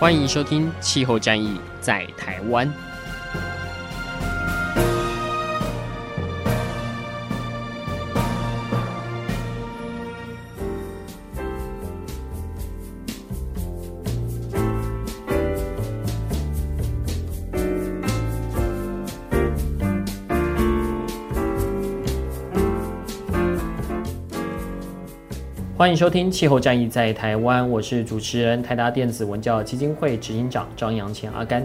欢迎收听《气候战役在台湾》。欢迎收听《气候战役在台湾》，我是主持人台达电子文教基金会执行长张阳前阿甘。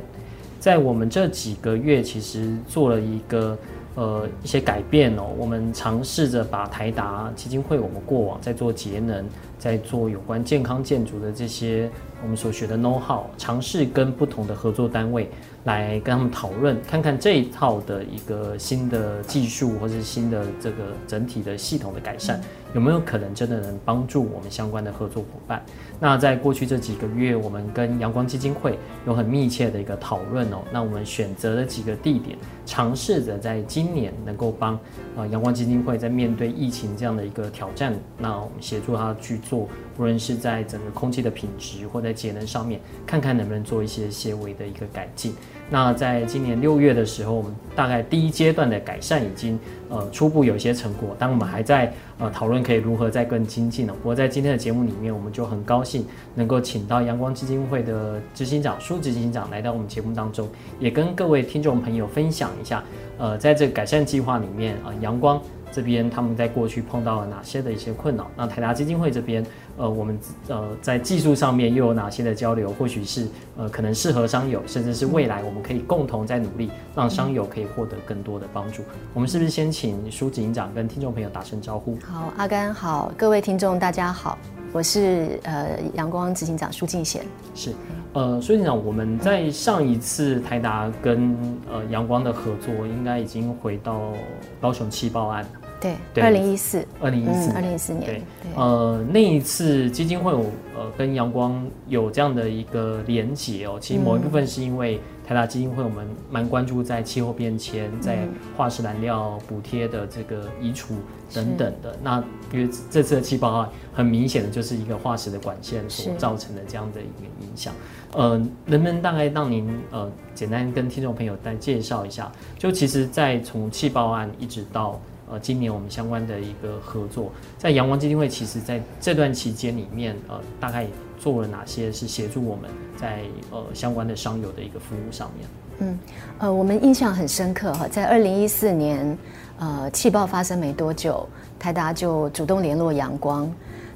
在我们这几个月，其实做了一个呃一些改变哦，我们尝试着把台达基金会我们过往在做节能、在做有关健康建筑的这些我们所学的 know how，尝试跟不同的合作单位。来跟他们讨论，看看这一套的一个新的技术，或是新的这个整体的系统的改善，有没有可能真的能帮助我们相关的合作伙伴？那在过去这几个月，我们跟阳光基金会有很密切的一个讨论哦。那我们选择了几个地点，尝试着在今年能够帮呃阳光基金会在面对疫情这样的一个挑战，那我们协助他去做，无论是在整个空气的品质或在节能上面，看看能不能做一些些微的一个改进。那在今年六月的时候，我们大概第一阶段的改善已经呃初步有一些成果，但我们还在呃讨论可以如何再更精进呢？不过在今天的节目里面，我们就很高兴能够请到阳光基金会的执行长苏执行长来到我们节目当中，也跟各位听众朋友分享一下，呃，在这个改善计划里面啊，呃，阳光这边他们在过去碰到了哪些的一些困扰？那台达基金会这边。呃，我们呃在技术上面又有哪些的交流？或许是呃可能适合商友，甚至是未来我们可以共同在努力，让商友可以获得更多的帮助。我们是不是先请苏执行长跟听众朋友打声招呼？好，阿甘好，各位听众大家好，我是呃阳光执行长苏敬贤。是，呃苏执行长，我们在上一次台达跟呃阳光的合作，应该已经回到高雄气爆案。对，二零一四，二零一四，二零一四年。对，呃，那一次基金会有呃跟阳光有这样的一个连结哦。其实某一部分是因为台达基金会我们蛮关注在气候变迁、在化石燃料补贴的这个移除等等的。那因为这次的气爆案很明显的就是一个化石的管线所造成的这样的一个影响。呃，能不能大概让您呃简单跟听众朋友再介绍一下？就其实，在从气爆案一直到呃，今年我们相关的一个合作，在阳光基金会，其实在这段期间里面，呃，大概做了哪些是协助我们在呃相关的商友的一个服务上面？嗯，呃，我们印象很深刻哈，在二零一四年，呃，气爆发生没多久，台达就主动联络阳光，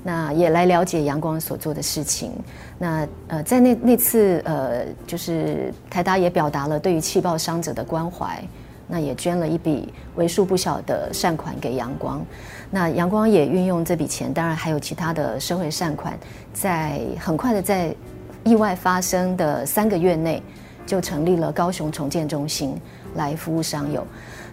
那也来了解阳光所做的事情。那呃，在那那次呃，就是台达也表达了对于气爆伤者的关怀。那也捐了一笔为数不小的善款给阳光，那阳光也运用这笔钱，当然还有其他的社会善款，在很快的在意外发生的三个月内，就成立了高雄重建中心来服务商友。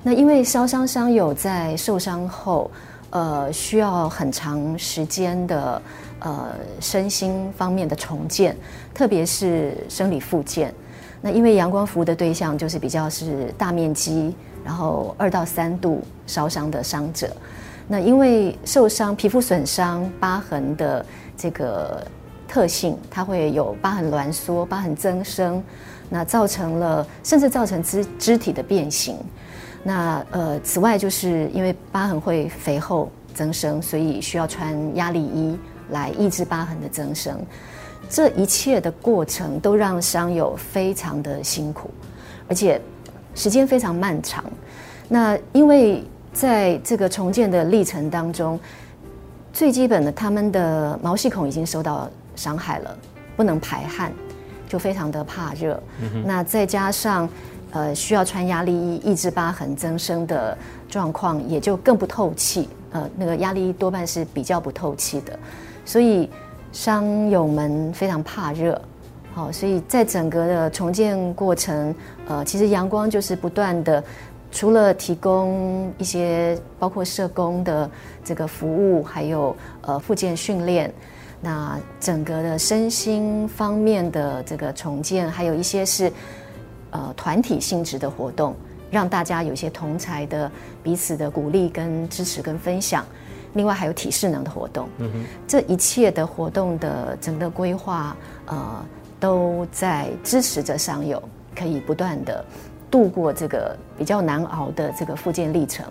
那因为烧伤商友在受伤后，呃，需要很长时间的呃身心方面的重建，特别是生理复健。那因为阳光服务的对象就是比较是大面积，然后二到三度烧伤的伤者。那因为受伤、皮肤损伤、疤痕的这个特性，它会有疤痕挛缩、疤痕增生，那造成了甚至造成肢肢体的变形。那呃，此外就是因为疤痕会肥厚增生，所以需要穿压力衣来抑制疤痕的增生。这一切的过程都让商友非常的辛苦，而且时间非常漫长。那因为在这个重建的历程当中，最基本的他们的毛细孔已经受到伤害了，不能排汗，就非常的怕热。嗯、那再加上呃需要穿压力衣抑制疤痕增生的状况，也就更不透气。呃，那个压力衣多半是比较不透气的，所以。商友们非常怕热，好，所以在整个的重建过程，呃，其实阳光就是不断的，除了提供一些包括社工的这个服务，还有呃复健训练，那整个的身心方面的这个重建，还有一些是呃团体性质的活动，让大家有一些同才的彼此的鼓励跟支持跟分享。另外还有体适能的活动，嗯哼，这一切的活动的整个规划，呃，都在支持着伤友可以不断的度过这个比较难熬的这个复健历程，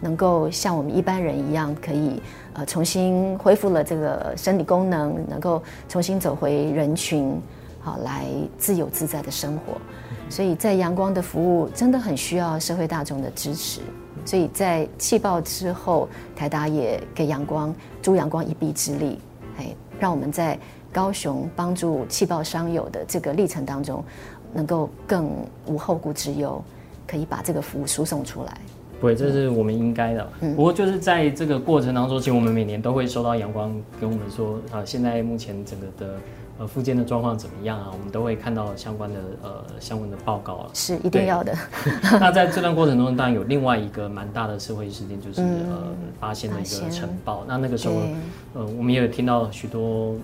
能够像我们一般人一样，可以呃重新恢复了这个生理功能，能够重新走回人群，好来自由自在的生活。所以在阳光的服务真的很需要社会大众的支持。所以在气爆之后，台达也给阳光助阳光一臂之力，哎，让我们在高雄帮助气爆伤友的这个历程当中，能够更无后顾之忧，可以把这个服务输送出来。对，这是我们应该的。嗯，不过就是在这个过程当中，其实我们每年都会收到阳光跟我们说啊，现在目前整个的。呃，复健的状况怎么样啊？我们都会看到相关的呃相关的报告了。是一定要的。那在这段过程中，当然有另外一个蛮大的社会事件，就是、嗯、呃八仙的一个尘爆。那那个时候，呃，我们也有听到许多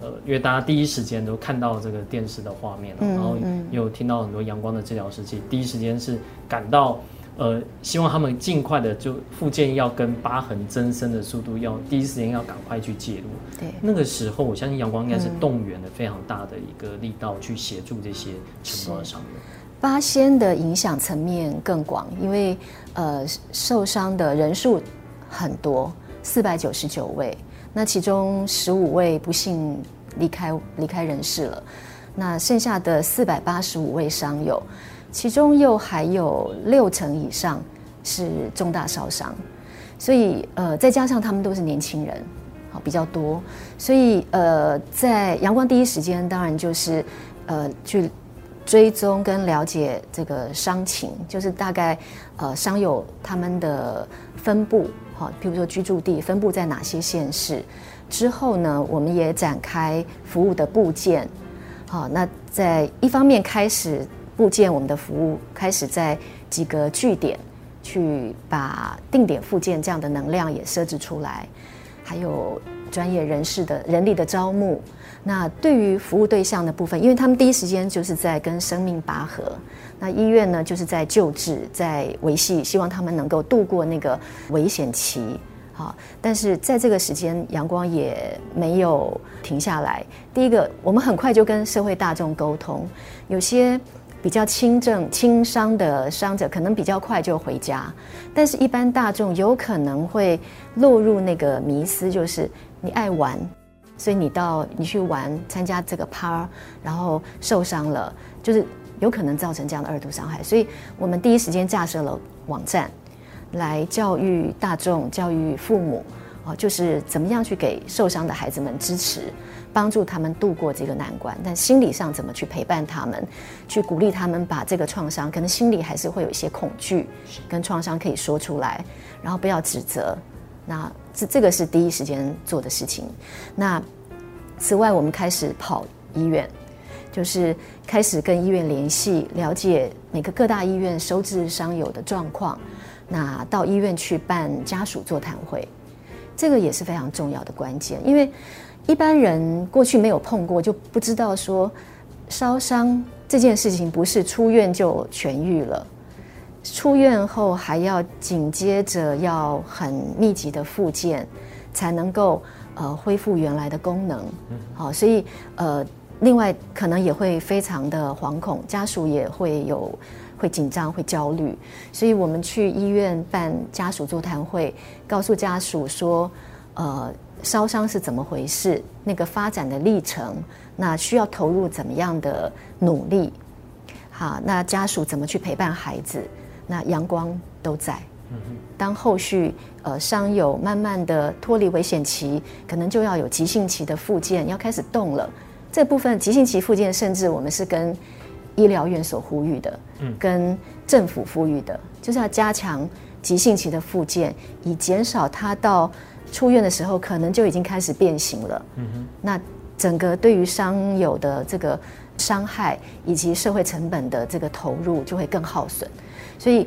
呃，因为大家第一时间都看到这个电视的画面了，嗯、然后也有听到很多阳光的治疗师，其实第一时间是感到。呃，希望他们尽快的就复健，要跟疤痕增生的速度要第一时间要赶快去介入。对，那个时候我相信阳光应该是动员了非常大的一个力道去协助这些尘爆的伤友。八仙的影响层面更广，因为呃受伤的人数很多，四百九十九位，那其中十五位不幸离开离开人世了，那剩下的四百八十五位伤友。其中又还有六成以上是重大烧伤，所以呃，再加上他们都是年轻人，好比较多，所以呃，在阳光第一时间当然就是呃去追踪跟了解这个伤情，就是大概呃伤友他们的分布，好，譬如说居住地分布在哪些县市，之后呢，我们也展开服务的部件，好，那在一方面开始。部件我们的服务，开始在几个据点去把定点附件这样的能量也设置出来，还有专业人士的人力的招募。那对于服务对象的部分，因为他们第一时间就是在跟生命拔河，那医院呢就是在救治、在维系，希望他们能够度过那个危险期。好，但是在这个时间，阳光也没有停下来。第一个，我们很快就跟社会大众沟通，有些。比较轻症、轻伤的伤者可能比较快就回家，但是一般大众有可能会落入那个迷思，就是你爱玩，所以你到你去玩参加这个趴，然后受伤了，就是有可能造成这样的二度伤害。所以我们第一时间架设了网站，来教育大众、教育父母，啊，就是怎么样去给受伤的孩子们支持。帮助他们度过这个难关，但心理上怎么去陪伴他们，去鼓励他们把这个创伤，可能心里还是会有一些恐惧，跟创伤可以说出来，然后不要指责。那这这个是第一时间做的事情。那此外，我们开始跑医院，就是开始跟医院联系，了解每个各大医院收治伤友的状况。那到医院去办家属座谈会，这个也是非常重要的关键，因为。一般人过去没有碰过，就不知道说烧伤这件事情不是出院就痊愈了，出院后还要紧接着要很密集的复健，才能够呃恢复原来的功能。好，所以呃另外可能也会非常的惶恐，家属也会有会紧张会焦虑，所以我们去医院办家属座谈会，告诉家属说呃。烧伤是怎么回事？那个发展的历程，那需要投入怎么样的努力？好，那家属怎么去陪伴孩子？那阳光都在。当后续呃伤友慢慢的脱离危险期，可能就要有急性期的复健，要开始动了。这部分急性期复健，甚至我们是跟医疗院所呼吁的，跟政府呼吁的，就是要加强急性期的复健，以减少它到。出院的时候可能就已经开始变形了。嗯哼。那整个对于伤友的这个伤害以及社会成本的这个投入就会更耗损，所以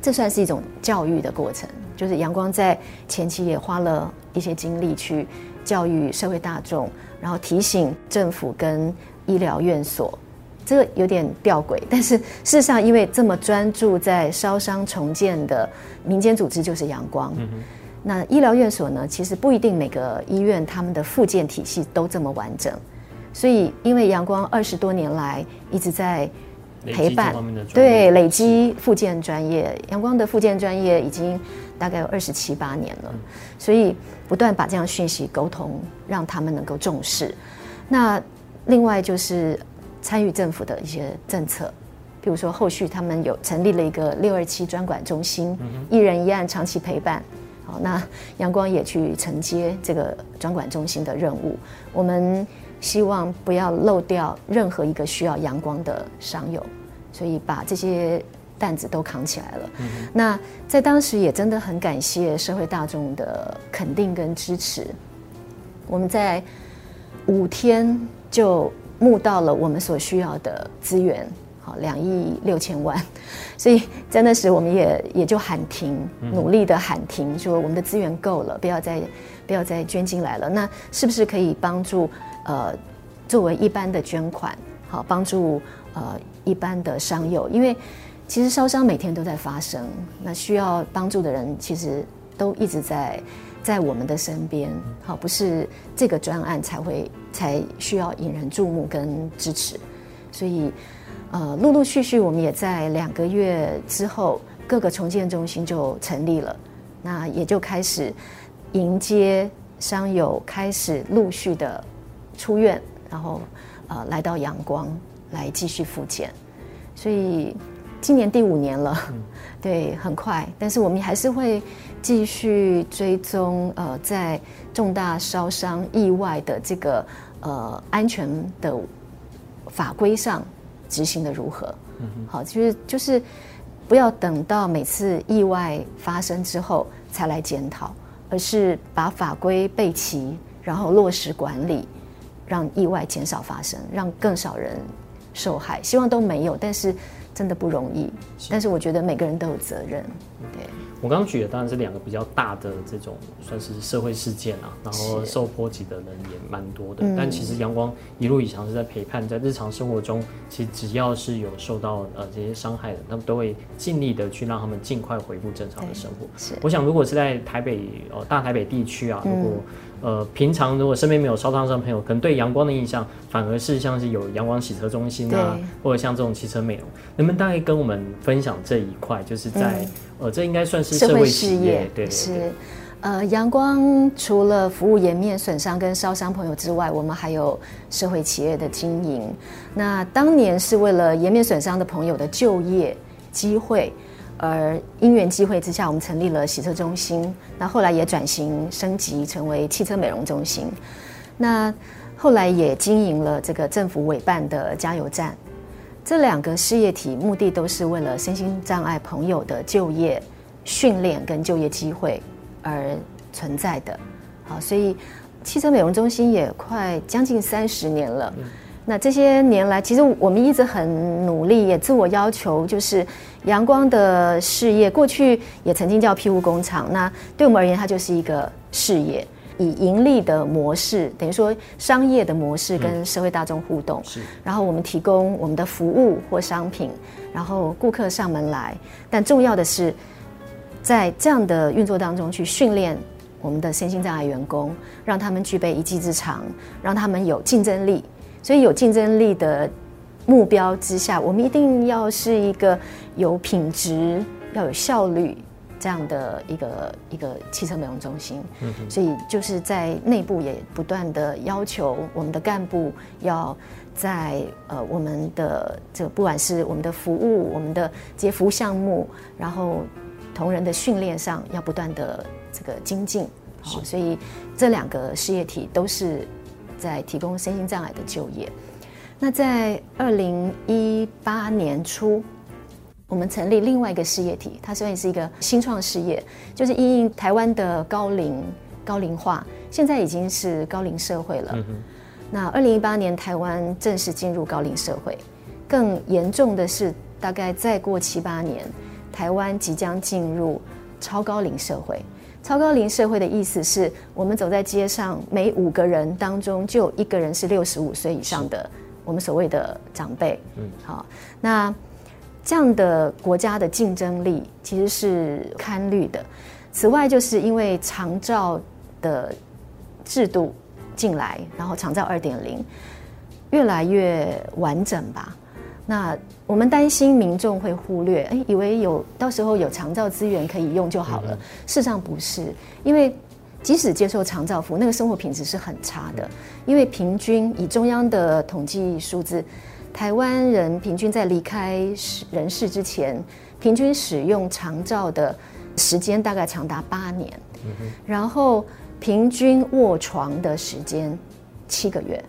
这算是一种教育的过程。就是阳光在前期也花了一些精力去教育社会大众，然后提醒政府跟医疗院所，这个有点吊诡。但是事实上，因为这么专注在烧伤重建的民间组织就是阳光。嗯那医疗院所呢？其实不一定每个医院他们的复健体系都这么完整，所以因为阳光二十多年来一直在陪伴，对，累积复健专业，阳光的复健专业已经大概有二十七八年了，嗯、所以不断把这样讯息沟通，让他们能够重视。那另外就是参与政府的一些政策，比如说后续他们有成立了一个六二七专管中心，嗯、一人一案长期陪伴。好，那阳光也去承接这个专管中心的任务。我们希望不要漏掉任何一个需要阳光的商友，所以把这些担子都扛起来了。嗯、那在当时也真的很感谢社会大众的肯定跟支持。我们在五天就募到了我们所需要的资源。好，两亿六千万，所以在那时我们也也就喊停，努力的喊停，说我们的资源够了，不要再不要再捐进来了。那是不是可以帮助呃作为一般的捐款，好帮助呃一般的商友？因为其实烧伤每天都在发生，那需要帮助的人其实都一直在在我们的身边。好，不是这个专案才会才需要引人注目跟支持，所以。呃，陆陆续续，我们也在两个月之后，各个重建中心就成立了，那也就开始迎接商友开始陆续的出院，然后呃来到阳光来继续复健，所以今年第五年了，嗯、对，很快，但是我们还是会继续追踪呃在重大烧伤意外的这个呃安全的法规上。执行的如何？好，就是就是不要等到每次意外发生之后才来检讨，而是把法规备齐，然后落实管理，让意外减少发生，让更少人受害。希望都没有，但是真的不容易。是但是我觉得每个人都有责任，对。我刚刚举的当然是两个比较大的这种算是社会事件啊，然后受波及的人也蛮多的。是但其实阳光一路以上是在陪伴，在日常生活中，其实只要是有受到呃这些伤害的，他们都会尽力的去让他们尽快恢复正常的生活。是，我想如果是在台北呃大台北地区啊，如果、嗯呃，平常如果身边没有烧烫伤朋友，可能对阳光的印象反而是像是有阳光洗车中心啊，或者像这种汽车美容，能不能大概跟我们分享这一块？就是在、嗯、呃，这应该算是社会事业，对，是。呃，阳光除了服务颜面损伤跟烧伤朋友之外，我们还有社会企业的经营。那当年是为了颜面损伤的朋友的就业机会。而因缘机会之下，我们成立了洗车中心。那后来也转型升级成为汽车美容中心。那后来也经营了这个政府委办的加油站。这两个事业体目的都是为了身心障碍朋友的就业训练跟就业机会而存在的。好，所以汽车美容中心也快将近三十年了。那这些年来，其实我们一直很努力，也自我要求，就是阳光的事业，过去也曾经叫庇护工厂。那对我们而言，它就是一个事业，以盈利的模式，等于说商业的模式跟社会大众互动。是。然后我们提供我们的服务或商品，然后顾客上门来。但重要的是，在这样的运作当中去训练我们的身心障碍员工，让他们具备一技之长，让他们有竞争力。所以有竞争力的目标之下，我们一定要是一个有品质、要有效率这样的一个一个汽车美容中心。嗯哼。所以就是在内部也不断的要求我们的干部要在呃我们的这不管是我们的服务、我们的这些服务项目，然后同仁的训练上要不断的这个精进。好，所以这两个事业体都是。在提供身心障碍的就业。那在二零一八年初，我们成立另外一个事业体，它虽然是一个新创事业，就是因应台湾的高龄高龄化，现在已经是高龄社会了。嗯、那二零一八年台湾正式进入高龄社会，更严重的是，大概再过七八年，台湾即将进入超高龄社会。超高龄社会的意思是我们走在街上，每五个人当中就有一个人是六十五岁以上的，我们所谓的长辈。嗯，好，那这样的国家的竞争力其实是堪虑的。此外，就是因为长照的制度进来，然后长照二点零越来越完整吧。那我们担心民众会忽略，哎，以为有到时候有长照资源可以用就好了。事实上不是，因为即使接受长照服务，那个生活品质是很差的。因为平均以中央的统计数字，台湾人平均在离开人世之前，平均使用长照的时间大概长达八年，然后平均卧床的时间七个月，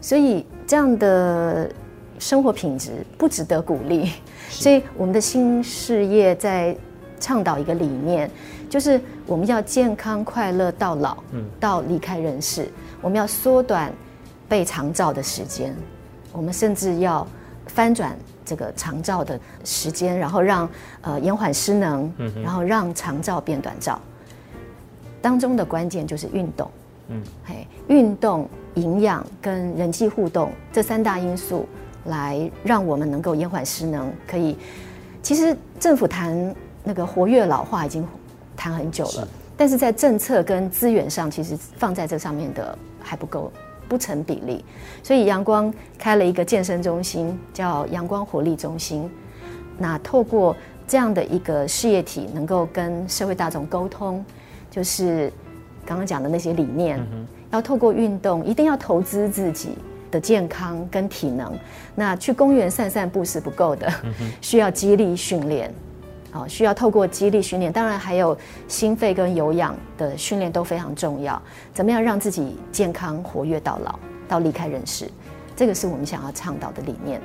所以这样的生活品质不值得鼓励。所以我们的新事业在倡导一个理念，就是我们要健康快乐到老，到离开人世，我们要缩短被长照的时间，我们甚至要翻转。这个长照的时间，然后让呃延缓失能，然后让长照变短照，当中的关键就是运动，嗯，嘿，运动、营养跟人际互动这三大因素，来让我们能够延缓失能。可以，其实政府谈那个活跃老化已经谈很久了，是但是在政策跟资源上，其实放在这上面的还不够。不成比例，所以阳光开了一个健身中心，叫阳光活力中心。那透过这样的一个事业体，能够跟社会大众沟通，就是刚刚讲的那些理念，要透过运动，一定要投资自己的健康跟体能。那去公园散散步是不够的，需要激励训练。啊，需要透过肌力训练，当然还有心肺跟有氧的训练都非常重要。怎么样让自己健康活跃到老，到离开人世？这个是我们想要倡导的理念。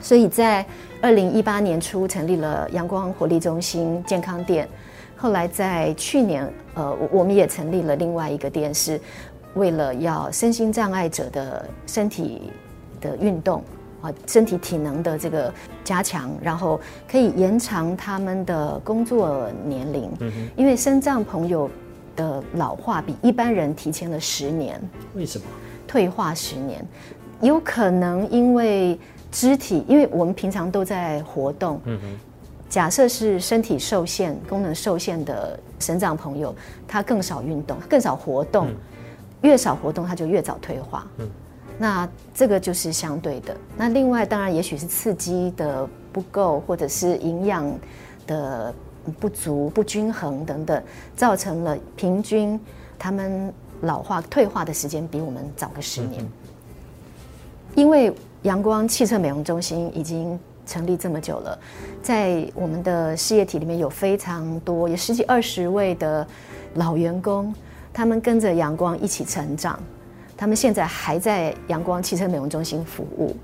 所以在二零一八年初成立了阳光活力中心健康店，后来在去年，呃，我们也成立了另外一个店，是为了要身心障碍者的身体的运动。啊，身体体能的这个加强，然后可以延长他们的工作年龄。嗯。因为身障朋友的老化比一般人提前了十年。为什么？退化十年，有可能因为肢体，因为我们平常都在活动。假设是身体受限、功能受限的身障朋友，他更少运动，更少活动，嗯。越少活动，他就越早退化。嗯。那这个就是相对的。那另外，当然也许是刺激的不够，或者是营养的不足、不均衡等等，造成了平均他们老化、退化的时间比我们早个十年。因为阳光汽车美容中心已经成立这么久了，在我们的事业体里面有非常多，有十几二十位的老员工，他们跟着阳光一起成长。他们现在还在阳光汽车美容中心服务，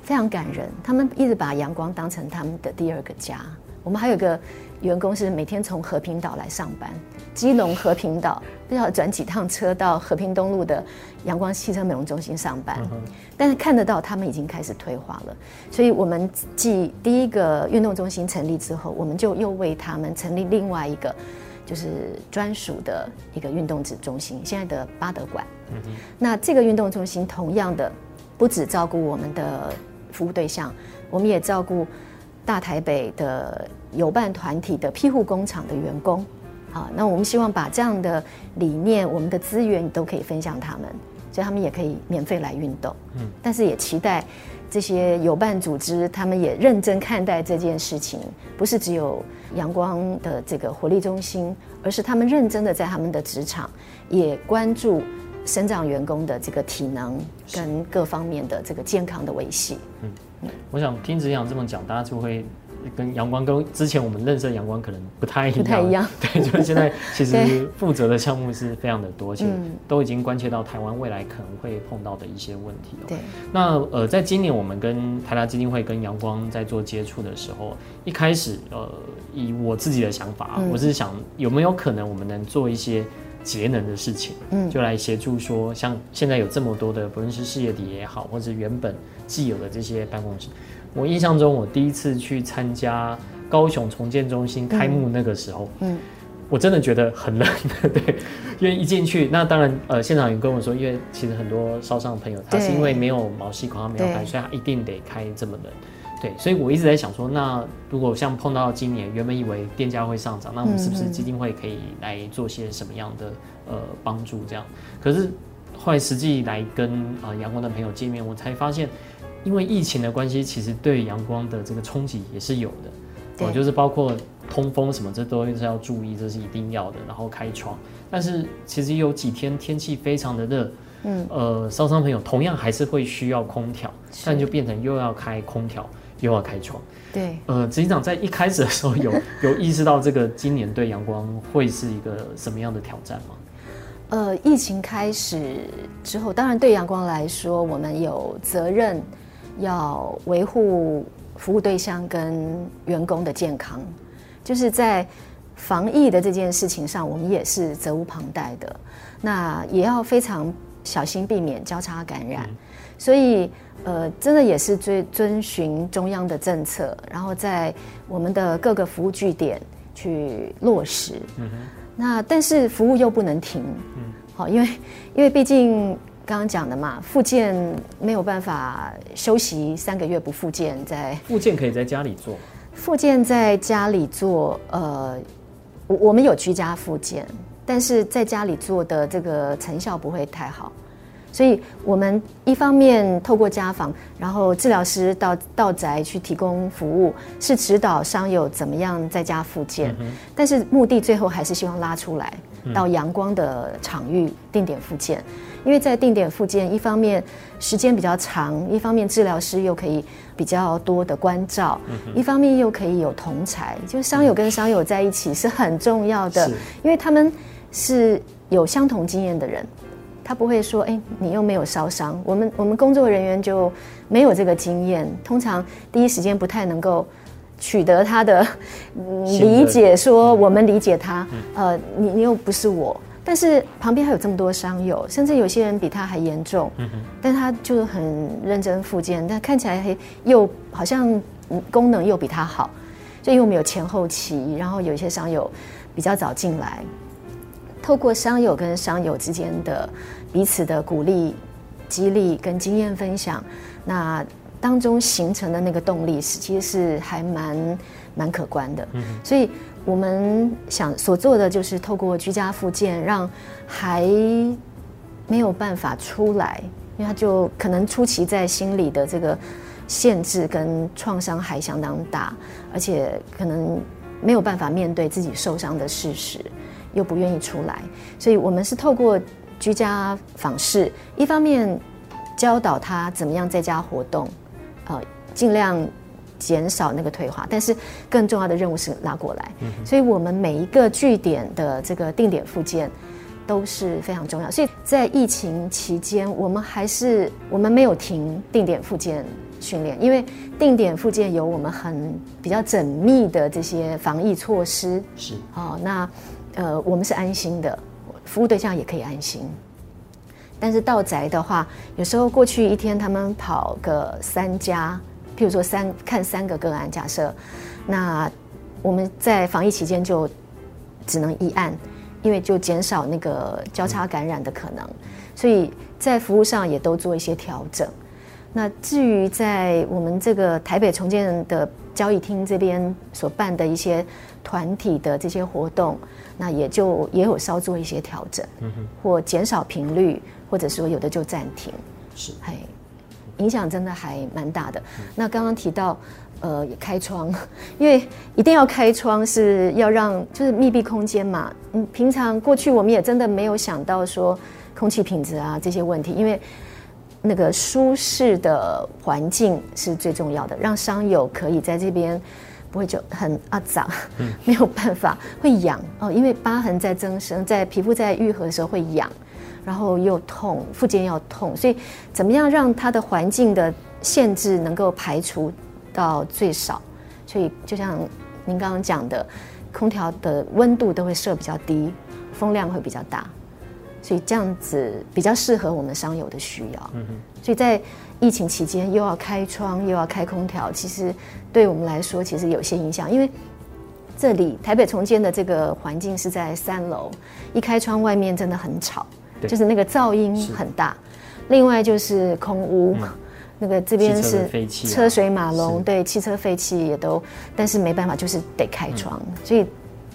非常感人。他们一直把阳光当成他们的第二个家。我们还有个员工是每天从和平岛来上班，基隆和平岛不知道转几趟车到和平东路的阳光汽车美容中心上班，但是看得到他们已经开始退化了。所以我们继第一个运动中心成立之后，我们就又为他们成立另外一个。就是专属的一个运动子中心，现在的巴德馆。嗯。那这个运动中心同样的，不只照顾我们的服务对象，我们也照顾大台北的友伴团体的庇护工厂的员工。啊，那我们希望把这样的理念，我们的资源都可以分享他们，所以他们也可以免费来运动。嗯。但是也期待。这些友伴组织，他们也认真看待这件事情，不是只有阳光的这个活力中心，而是他们认真的在他们的职场也关注生长员工的这个体能跟各方面的这个健康的维系。嗯，我想听子阳这么讲，大家就会。跟阳光跟之前我们认识的阳光可能不太一样，不太一样。对，就是现在其实负责的项目是非常的多，且都已经关切到台湾未来可能会碰到的一些问题。对，那呃，在今年我们跟台达基金会跟阳光在做接触的时候，一开始呃，以我自己的想法，我是想有没有可能我们能做一些节能的事情，嗯，就来协助说，像现在有这么多的，不论是事业体也好，或者原本既有的这些办公室，我印象中，我第一次去参加高雄重建中心开幕那个时候，嗯，嗯我真的觉得很冷，对，因为一进去，那当然，呃，现场有跟我说，因为其实很多烧伤的朋友，他是因为没有毛细孔，他没有开，所以他一定得开这么冷。对，所以我一直在想说，那如果像碰到今年，原本以为电价会上涨，那我们是不是基金会可以来做些什么样的呃帮助？这样，可是后来实际来跟啊阳光的朋友见面，我才发现，因为疫情的关系，其实对阳光的这个冲击也是有的，哦，就是包括通风什么，这都是要注意，这是一定要的。然后开窗，但是其实有几天天气非常的热，嗯，呃，烧伤朋友同样还是会需要空调，但就变成又要开空调。又要开窗，对，呃，执行长在一开始的时候有 有意识到这个今年对阳光会是一个什么样的挑战吗？呃，疫情开始之后，当然对阳光来说，我们有责任要维护服务对象跟员工的健康，就是在防疫的这件事情上，我们也是责无旁贷的。那也要非常小心避免交叉感染，嗯、所以。呃，真的也是遵遵循中央的政策，然后在我们的各个服务据点去落实。那但是服务又不能停。嗯。好，因为因为毕竟刚刚讲的嘛，复健没有办法休息三个月不复健，在复健可以在家里做。复健在家里做，呃，我我们有居家复健，但是在家里做的这个成效不会太好。所以，我们一方面透过家访，然后治疗师到到宅去提供服务，是指导伤友怎么样在家复健。嗯、但是目的最后还是希望拉出来到阳光的场域定点复健，因为在定点复健，一方面时间比较长，一方面治疗师又可以比较多的关照，嗯、一方面又可以有同才，就是伤友跟伤友在一起是很重要的，因为他们是有相同经验的人。他不会说：“哎，你又没有烧伤。”我们我们工作人员就没有这个经验，通常第一时间不太能够取得他的理解。说我们理解他，呃，你你又不是我，但是旁边还有这么多伤友，甚至有些人比他还严重，但他就很认真复健，但看起来又好像功能又比他好，就因为我们有前后期，然后有一些伤友比较早进来。透过伤友跟伤友之间的彼此的鼓励、激励跟经验分享，那当中形成的那个动力是其实是还蛮蛮可观的。嗯，所以我们想所做的就是透过居家复健，让还没有办法出来，因为他就可能初期在心理的这个限制跟创伤还相当大，而且可能没有办法面对自己受伤的事实。又不愿意出来，所以我们是透过居家访视，一方面教导他怎么样在家活动，呃，尽量减少那个退化，但是更重要的任务是拉过来。嗯、所以我们每一个据点的这个定点附件都是非常重要。所以在疫情期间，我们还是我们没有停定点复健训练，因为定点复健有我们很比较缜密的这些防疫措施。是，哦，那。呃，我们是安心的，服务对象也可以安心。但是到宅的话，有时候过去一天他们跑个三家，譬如说三看三个个案，假设，那我们在防疫期间就只能一案，因为就减少那个交叉感染的可能，所以在服务上也都做一些调整。那至于在我们这个台北重建的交易厅这边所办的一些团体的这些活动，那也就也有稍做一些调整，嗯，或减少频率，或者说有的就暂停，是，嘿，影响真的还蛮大的。嗯、那刚刚提到，呃，开窗，因为一定要开窗，是要让就是密闭空间嘛。嗯，平常过去我们也真的没有想到说空气品质啊这些问题，因为那个舒适的环境是最重要的，让伤友可以在这边。不会就很阿杂，没有办法会痒哦，因为疤痕在增生，在皮肤在愈合的时候会痒，然后又痛，附件要痛，所以怎么样让它的环境的限制能够排除到最少？所以就像您刚刚讲的，空调的温度都会设比较低，风量会比较大，所以这样子比较适合我们商友的需要。所以在疫情期间又要开窗又要开空调，其实对我们来说其实有些影响，因为这里台北重建的这个环境是在三楼，一开窗外面真的很吵，对就是那个噪音很大。另外就是空污，嗯、那个这边是车水马龙，啊、对，汽车废气也都，但是没办法，就是得开窗，嗯、所以。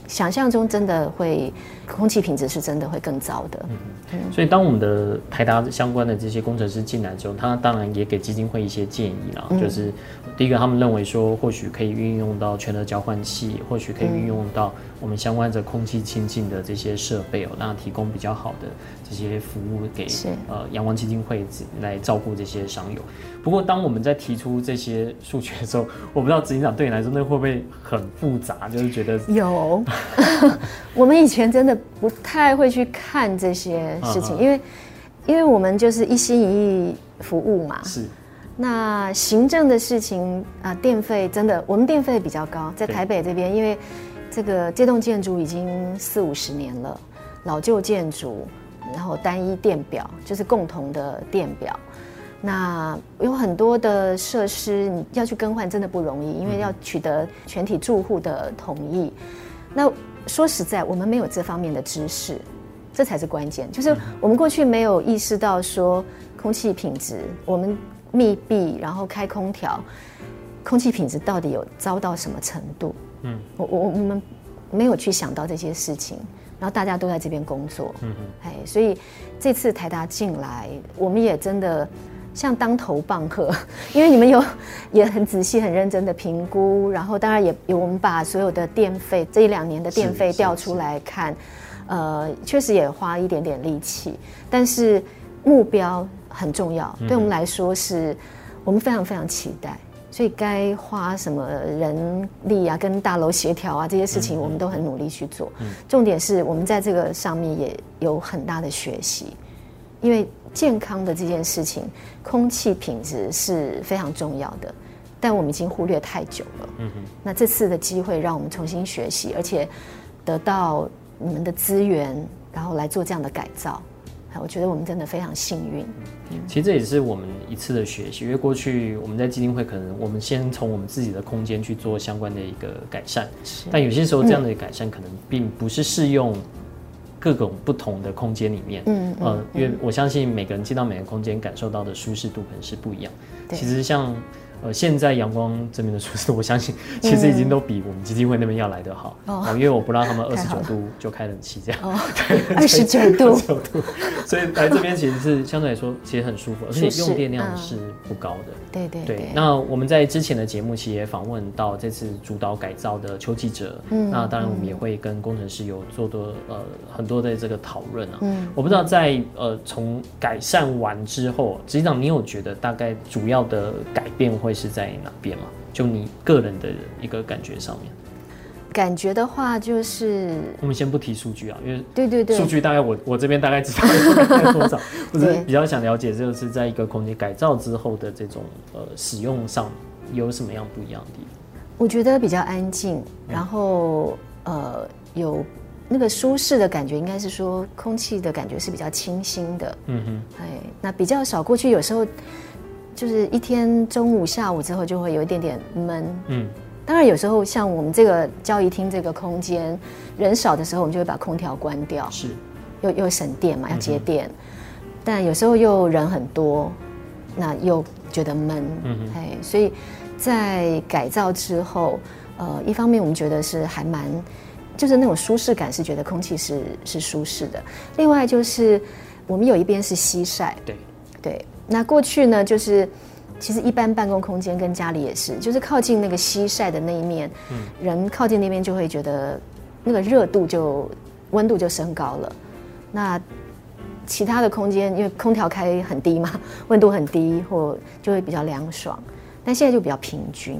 想象中真的会，空气品质是真的会更糟的。嗯，所以当我们的台达相关的这些工程师进来之后，他当然也给基金会一些建议啦。嗯、就是第一个，他们认为说，或许可以运用到全额交换器，或许可以运用到我们相关的空气清净的这些设备哦，那提供比较好的这些服务给是呃阳光基金会来照顾这些商友。不过，当我们在提出这些数据的时候，我不知道执行长对你来说，那会不会很复杂？就是觉得有，我们以前真的不太会去看这些事情，因为因为我们就是一心一意服务嘛。是。那行政的事情啊，电费真的，我们电费比较高，在台北这边，因为这个这栋建筑已经四五十年了，老旧建筑，然后单一电表，就是共同的电表。那有很多的设施你要去更换，真的不容易，因为要取得全体住户的同意。那说实在，我们没有这方面的知识，这才是关键。就是我们过去没有意识到说空气品质，我们密闭然后开空调，空气品质到底有糟到什么程度？嗯，我我我们没有去想到这些事情，然后大家都在这边工作，嗯哼，哎，所以这次台达进来，我们也真的。像当头棒喝，因为你们有也很仔细、很认真的评估，然后当然也有我们把所有的电费这一两年的电费调出来看，呃，确实也花一点点力气，但是目标很重要，对我们来说是我们非常非常期待，所以该花什么人力啊、跟大楼协调啊这些事情，我们都很努力去做。重点是我们在这个上面也有很大的学习，因为。健康的这件事情，空气品质是非常重要的，但我们已经忽略太久了。嗯哼。那这次的机会让我们重新学习，而且得到你们的资源，然后来做这样的改造，我觉得我们真的非常幸运。嗯。其实这也是我们一次的学习，因为过去我们在基金会可能我们先从我们自己的空间去做相关的一个改善，是。但有些时候这样的改善可能并不是适用。各种不同的空间里面，嗯，嗯呃，因为我相信每个人进到每个空间感受到的舒适度可能是不一样。其实像。呃，现在阳光这边的厨师，我相信其实已经都比我们基金会那边要来得好。哦，因为我不让他们 二十九度就开冷气这样。哦，二十九度。二十九度。所以来这边其实是相对来说其实很舒服，而且用电量是不高的。对对对。那我们在之前的节目其实也访问到这次主导改造的邱记者。嗯。那当然我们也会跟工程师有做多呃很多的这个讨论啊。嗯。我不知道在呃从改善完之后，实际上你有觉得大概主要的改变会是在哪边吗？就你个人的一个感觉上面，感觉的话就是，我们先不提数据啊，因为对对对，数据大概我我这边大概知道多少，我是比较想了解，就是在一个空间改造之后的这种呃使用上有什么样不一样的地方？我觉得比较安静，然后呃有那个舒适的感觉，应该是说空气的感觉是比较清新的，嗯哼，哎，那比较少过去有时候。就是一天中午、下午之后就会有一点点闷。嗯，当然有时候像我们这个交易厅这个空间人少的时候，我们就会把空调关掉，是，又又省电嘛，要节电。嗯、但有时候又人很多，那又觉得闷。嗯哼，哎，所以在改造之后，呃，一方面我们觉得是还蛮，就是那种舒适感是觉得空气是是舒适的。另外就是我们有一边是西晒，对对。那过去呢，就是其实一般办公空间跟家里也是，就是靠近那个西晒的那一面，嗯，人靠近那边就会觉得那个热度就温度就升高了。那其他的空间因为空调开很低嘛，温度很低，或就会比较凉爽。但现在就比较平均，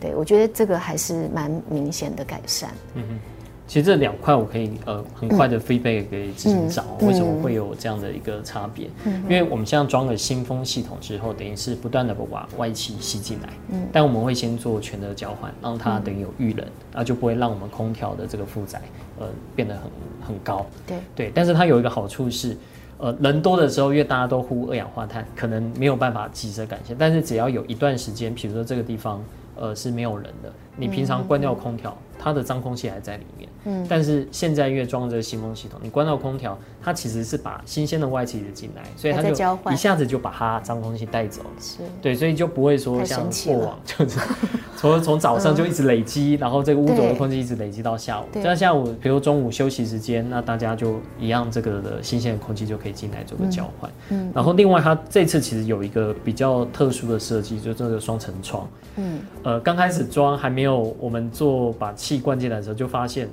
对，我觉得这个还是蛮明显的改善。嗯哼，其实这两块我可以呃很快的 feedback 给执行长，嗯、为什么会有这样的一个差别？嗯、因为我们现在装了新风系统之后，等于是不断的把外气吸进来，嗯，但我们会先做全热交换，让它等于有遇冷，那、嗯、就不会让我们空调的这个负载呃变得很很高，对。对，但是它有一个好处是，呃人多的时候，因为大家都呼二氧化碳，可能没有办法急着感谢，但是只要有一段时间，比如说这个地方呃是没有人的，你平常关掉空调。它的脏空气还在里面，嗯，但是现在因为装了这个新风系统，你关到空调，它其实是把新鲜的外气进来，所以它就一下子就把它脏空气带走了，是，对，所以就不会说像过往 就是从从早上就一直累积，然后这个屋中的空气一直累积到下午，这样下午比如中午休息时间，那大家就一样这个的新鲜的空气就可以进来做个交换，嗯，然后另外它这次其实有一个比较特殊的设计，就这个双层窗，嗯，呃，刚开始装还没有我们做把气。灌进来的时候就发现，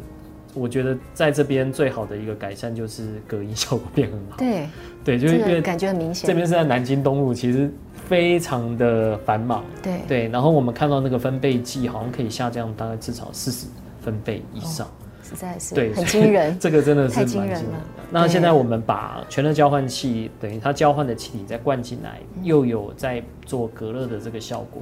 我觉得在这边最好的一个改善就是隔音效果变很好。对 对，就是因为感觉很明显。这边是在南京东路，其实非常的繁忙。对对，然后我们看到那个分贝计好像可以下降大概至少四十分贝以上，哦、实在是对很惊人。这个真的是蛮惊人的。那现在我们把全热交换器等于它交换的气体再灌进来，又有在做隔热的这个效果。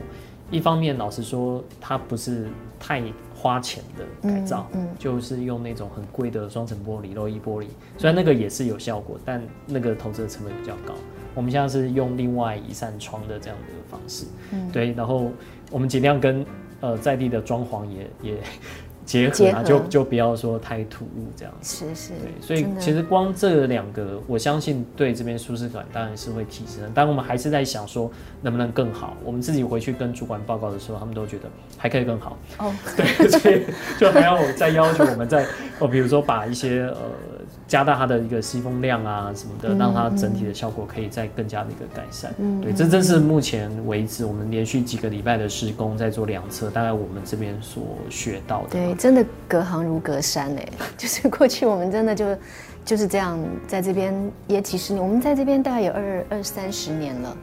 一方面，老实说，它不是太花钱的改造，嗯嗯、就是用那种很贵的双层玻璃、鎏 E 玻璃，虽然那个也是有效果，但那个投资的成本比较高。我们现在是用另外一扇窗的这样的方式，嗯、对，然后我们尽量跟呃在地的装潢也也。结合啊，就就不要说太突兀这样子。是是。对，所以其实光这两个，我相信对这边舒适感当然是会提升。但我们还是在想说，能不能更好？我们自己回去跟主管报告的时候，他们都觉得还可以更好。哦。对，所以就还要再要求我们再哦，比如说把一些呃。加大它的一个吸风量啊什么的，让它整体的效果可以再更加的一个改善。嗯，对，这正是目前为止我们连续几个礼拜的施工在做量测，大概我们这边所学到的。对，真的隔行如隔山哎，就是过去我们真的就就是这样在这边也几十年，我们在这边大概有二二三十年了，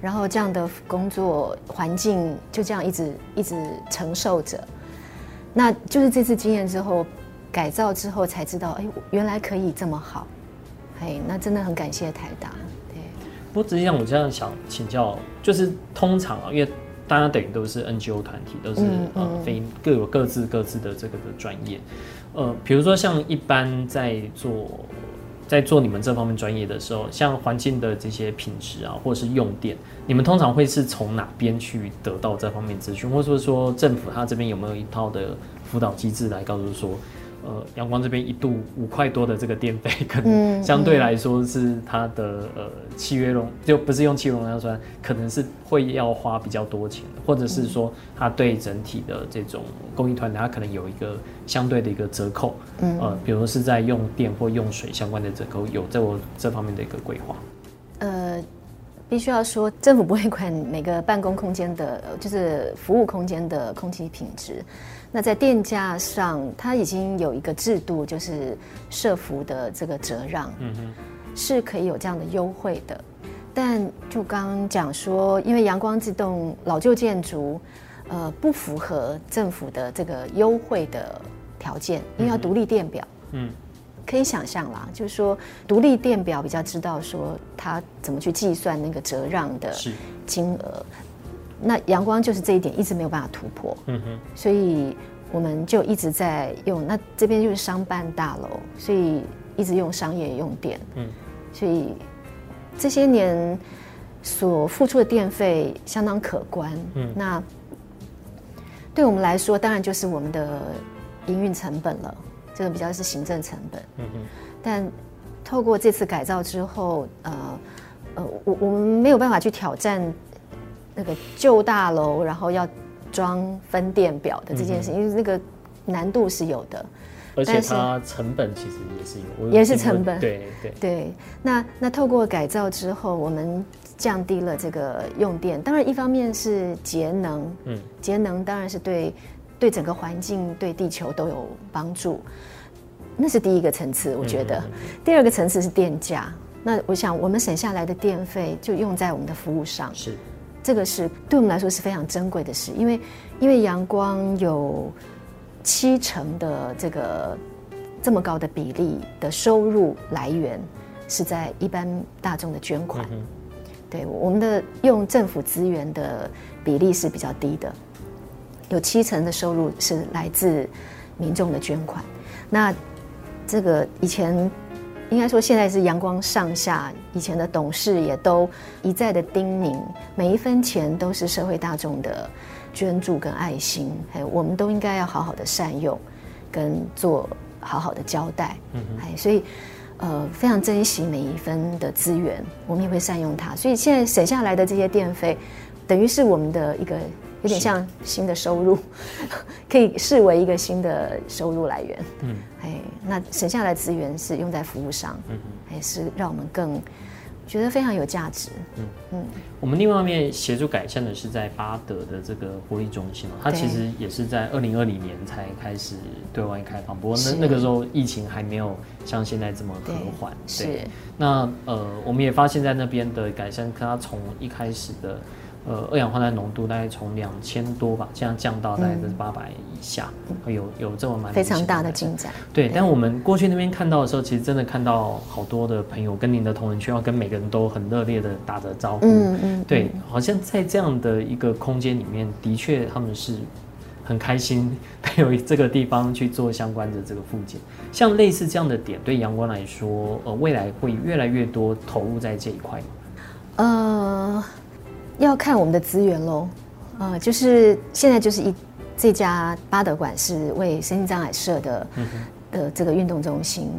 然后这样的工作环境就这样一直一直承受着，那就是这次经验之后。改造之后才知道，哎，原来可以这么好，哎，那真的很感谢台达。对，不过实际上我这样想请教，就是通常啊，因为大家等于都是 NGO 团体，都是、嗯嗯、呃非各有各自各自的这个的专业，呃，比如说像一般在做在做你们这方面专业的时候，像环境的这些品质啊，或者是用电，你们通常会是从哪边去得到这方面资讯，或者说说政府他这边有没有一套的辅导机制来告诉说？呃，阳光这边一度五块多的这个电费，可能 相对来说是它的呃契约容就不是用契约容量算，可能是会要花比较多钱的，或者是说它对整体的这种供应团体，它可能有一个相对的一个折扣，嗯，呃，比如是在用电或用水相关的折扣，有这我这方面的一个规划。呃，必须要说，政府不会管每个办公空间的，就是服务空间的空气品质。那在电价上，它已经有一个制度，就是设伏的这个折让，嗯哼，是可以有这样的优惠的。但就刚刚讲说，因为阳光自动老旧建筑，呃，不符合政府的这个优惠的条件，因为要独立电表，嗯，可以想象啦，就是说独立电表比较知道说它怎么去计算那个折让的金额。那阳光就是这一点一直没有办法突破，嗯哼，所以我们就一直在用。那这边就是商办大楼，所以一直用商业用电，嗯，所以这些年所付出的电费相当可观，嗯，那对我们来说，当然就是我们的营运成本了，这个比较是行政成本，嗯哼，但透过这次改造之后，呃呃，我我们没有办法去挑战。那个旧大楼，然后要装分电表的这件事，嗯、因为那个难度是有的，而且它成本其实也是有，也是成本。对对对。那那透过改造之后，我们降低了这个用电，当然一方面是节能，嗯，节能当然是对对整个环境、对地球都有帮助，那是第一个层次，我觉得。第二个层次是电价，那我想我们省下来的电费就用在我们的服务上，是。这个是对我们来说是非常珍贵的事，因为因为阳光有七成的这个这么高的比例的收入来源是在一般大众的捐款。嗯、对，我们的用政府资源的比例是比较低的，有七成的收入是来自民众的捐款。那这个以前。应该说，现在是阳光上下，以前的董事也都一再的叮咛，每一分钱都是社会大众的捐助跟爱心，还有我们都应该要好好的善用，跟做好好的交代。嗯哎。所以呃，非常珍惜每一分的资源，我们也会善用它。所以现在省下来的这些电费，等于是我们的一个。有点像新的收入，可以视为一个新的收入来源。嗯，哎，那省下来资源是用在服务上，嗯，还是让我们更觉得非常有价值。嗯嗯。我们另外一面协助改善的是在巴德的这个活力中心嘛，它其实也是在二零二零年才开始对外开放，不过那那个时候疫情还没有像现在这么和缓。是。那呃，我们也发现，在那边的改善，它从一开始的。呃，二氧化碳浓度大概从两千多吧，这样降到大概是八百以下，嗯、有有这么蛮非常大的进展。对，对但我们过去那边看到的时候，其实真的看到好多的朋友跟您的同仁圈，要跟每个人都很热烈的打着招呼。嗯嗯。对，好像在这样的一个空间里面，的确他们是很开心，有这个地方去做相关的这个复检。像类似这样的点，对阳光来说，呃，未来会越来越多投入在这一块吗？呃。要看我们的资源喽，呃，就是现在就是一这家巴德馆是为身心障碍设的、嗯、的这个运动中心，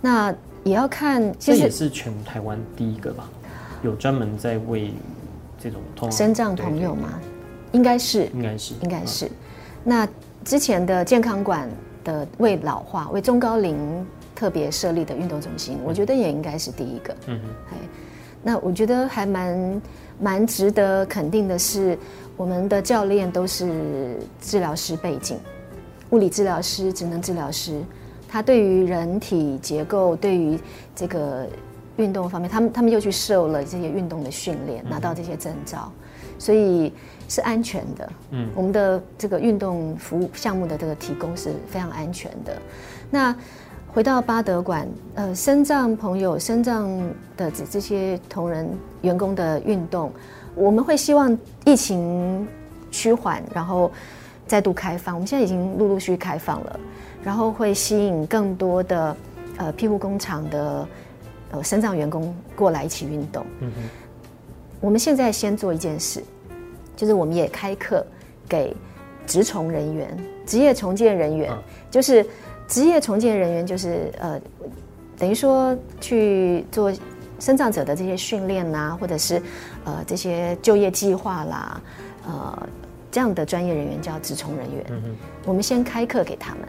那也要看，这也是全台湾第一个吧？有专门在为这种身障朋友吗？应该是，应该是，应该是。那之前的健康馆的为老化、为中高龄特别设立的运动中心，我觉得也应该是第一个。嗯哼，那我觉得还蛮。蛮值得肯定的是，我们的教练都是治疗师背景，物理治疗师、职能治疗师，他对于人体结构、对于这个运动方面，他们他们又去受了这些运动的训练，拿到这些证照，所以是安全的。嗯，我们的这个运动服务项目的这个提供是非常安全的。那。回到巴德馆，呃，深藏朋友、深藏的这这些同仁员工的运动，我们会希望疫情趋缓，然后再度开放。我们现在已经陆陆续续开放了，然后会吸引更多的呃庇护工厂的呃深藏员工过来一起运动。嗯哼。我们现在先做一件事，就是我们也开课给职从人员、职业重建人员，嗯、就是。职业重建人员就是呃，等于说去做生长者的这些训练呐，或者是呃这些就业计划啦，呃这样的专业人员叫职重人员。我们先开课给他们，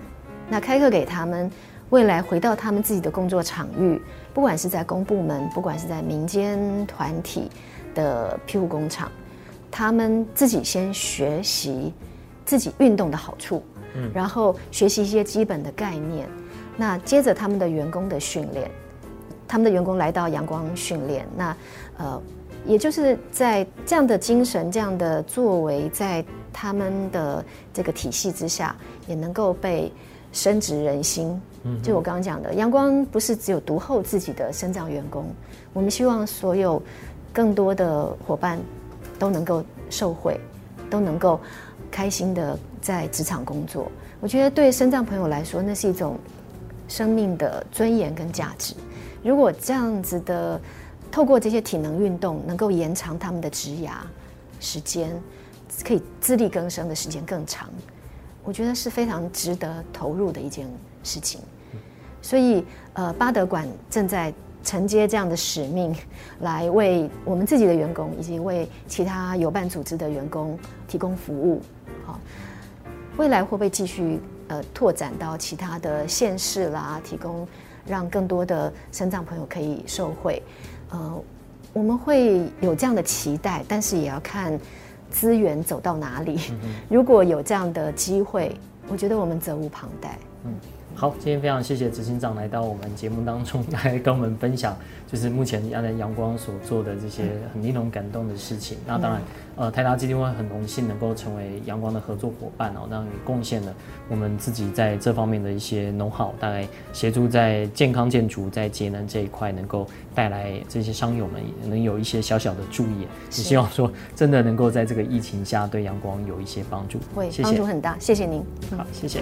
那开课给他们，未来回到他们自己的工作场域，不管是在公部门，不管是在民间团体的庇护工厂，他们自己先学习自己运动的好处。然后学习一些基本的概念，那接着他们的员工的训练，他们的员工来到阳光训练，那呃，也就是在这样的精神、这样的作为，在他们的这个体系之下，也能够被深植人心。嗯，就我刚刚讲的，阳光不是只有独厚自己的生长员工，我们希望所有更多的伙伴都能够受惠，都能够。开心的在职场工作，我觉得对身障朋友来说，那是一种生命的尊严跟价值。如果这样子的，透过这些体能运动，能够延长他们的职涯时间，可以自力更生的时间更长，我觉得是非常值得投入的一件事情。所以，呃，八德馆正在。承接这样的使命，来为我们自己的员工以及为其他有办组织的员工提供服务。好，未来会不会继续呃拓展到其他的县市啦？提供让更多的身障朋友可以受惠。呃，我们会有这样的期待，但是也要看资源走到哪里。如果有这样的机会，我觉得我们责无旁贷。嗯。好，今天非常谢谢执行长来到我们节目当中来跟我们分享，就是目前在阳光所做的这些很令人感动的事情。那当然，呃，泰达基金会很荣幸能够成为阳光的合作伙伴哦，那也贡献了我们自己在这方面的一些 know-how，大概协助在健康建筑在节能这一块能够带来这些商友们能有一些小小的注意，也希望说真的能够在这个疫情下对阳光有一些帮助。会，谢谢，帮助很大，谢谢您。好，谢谢。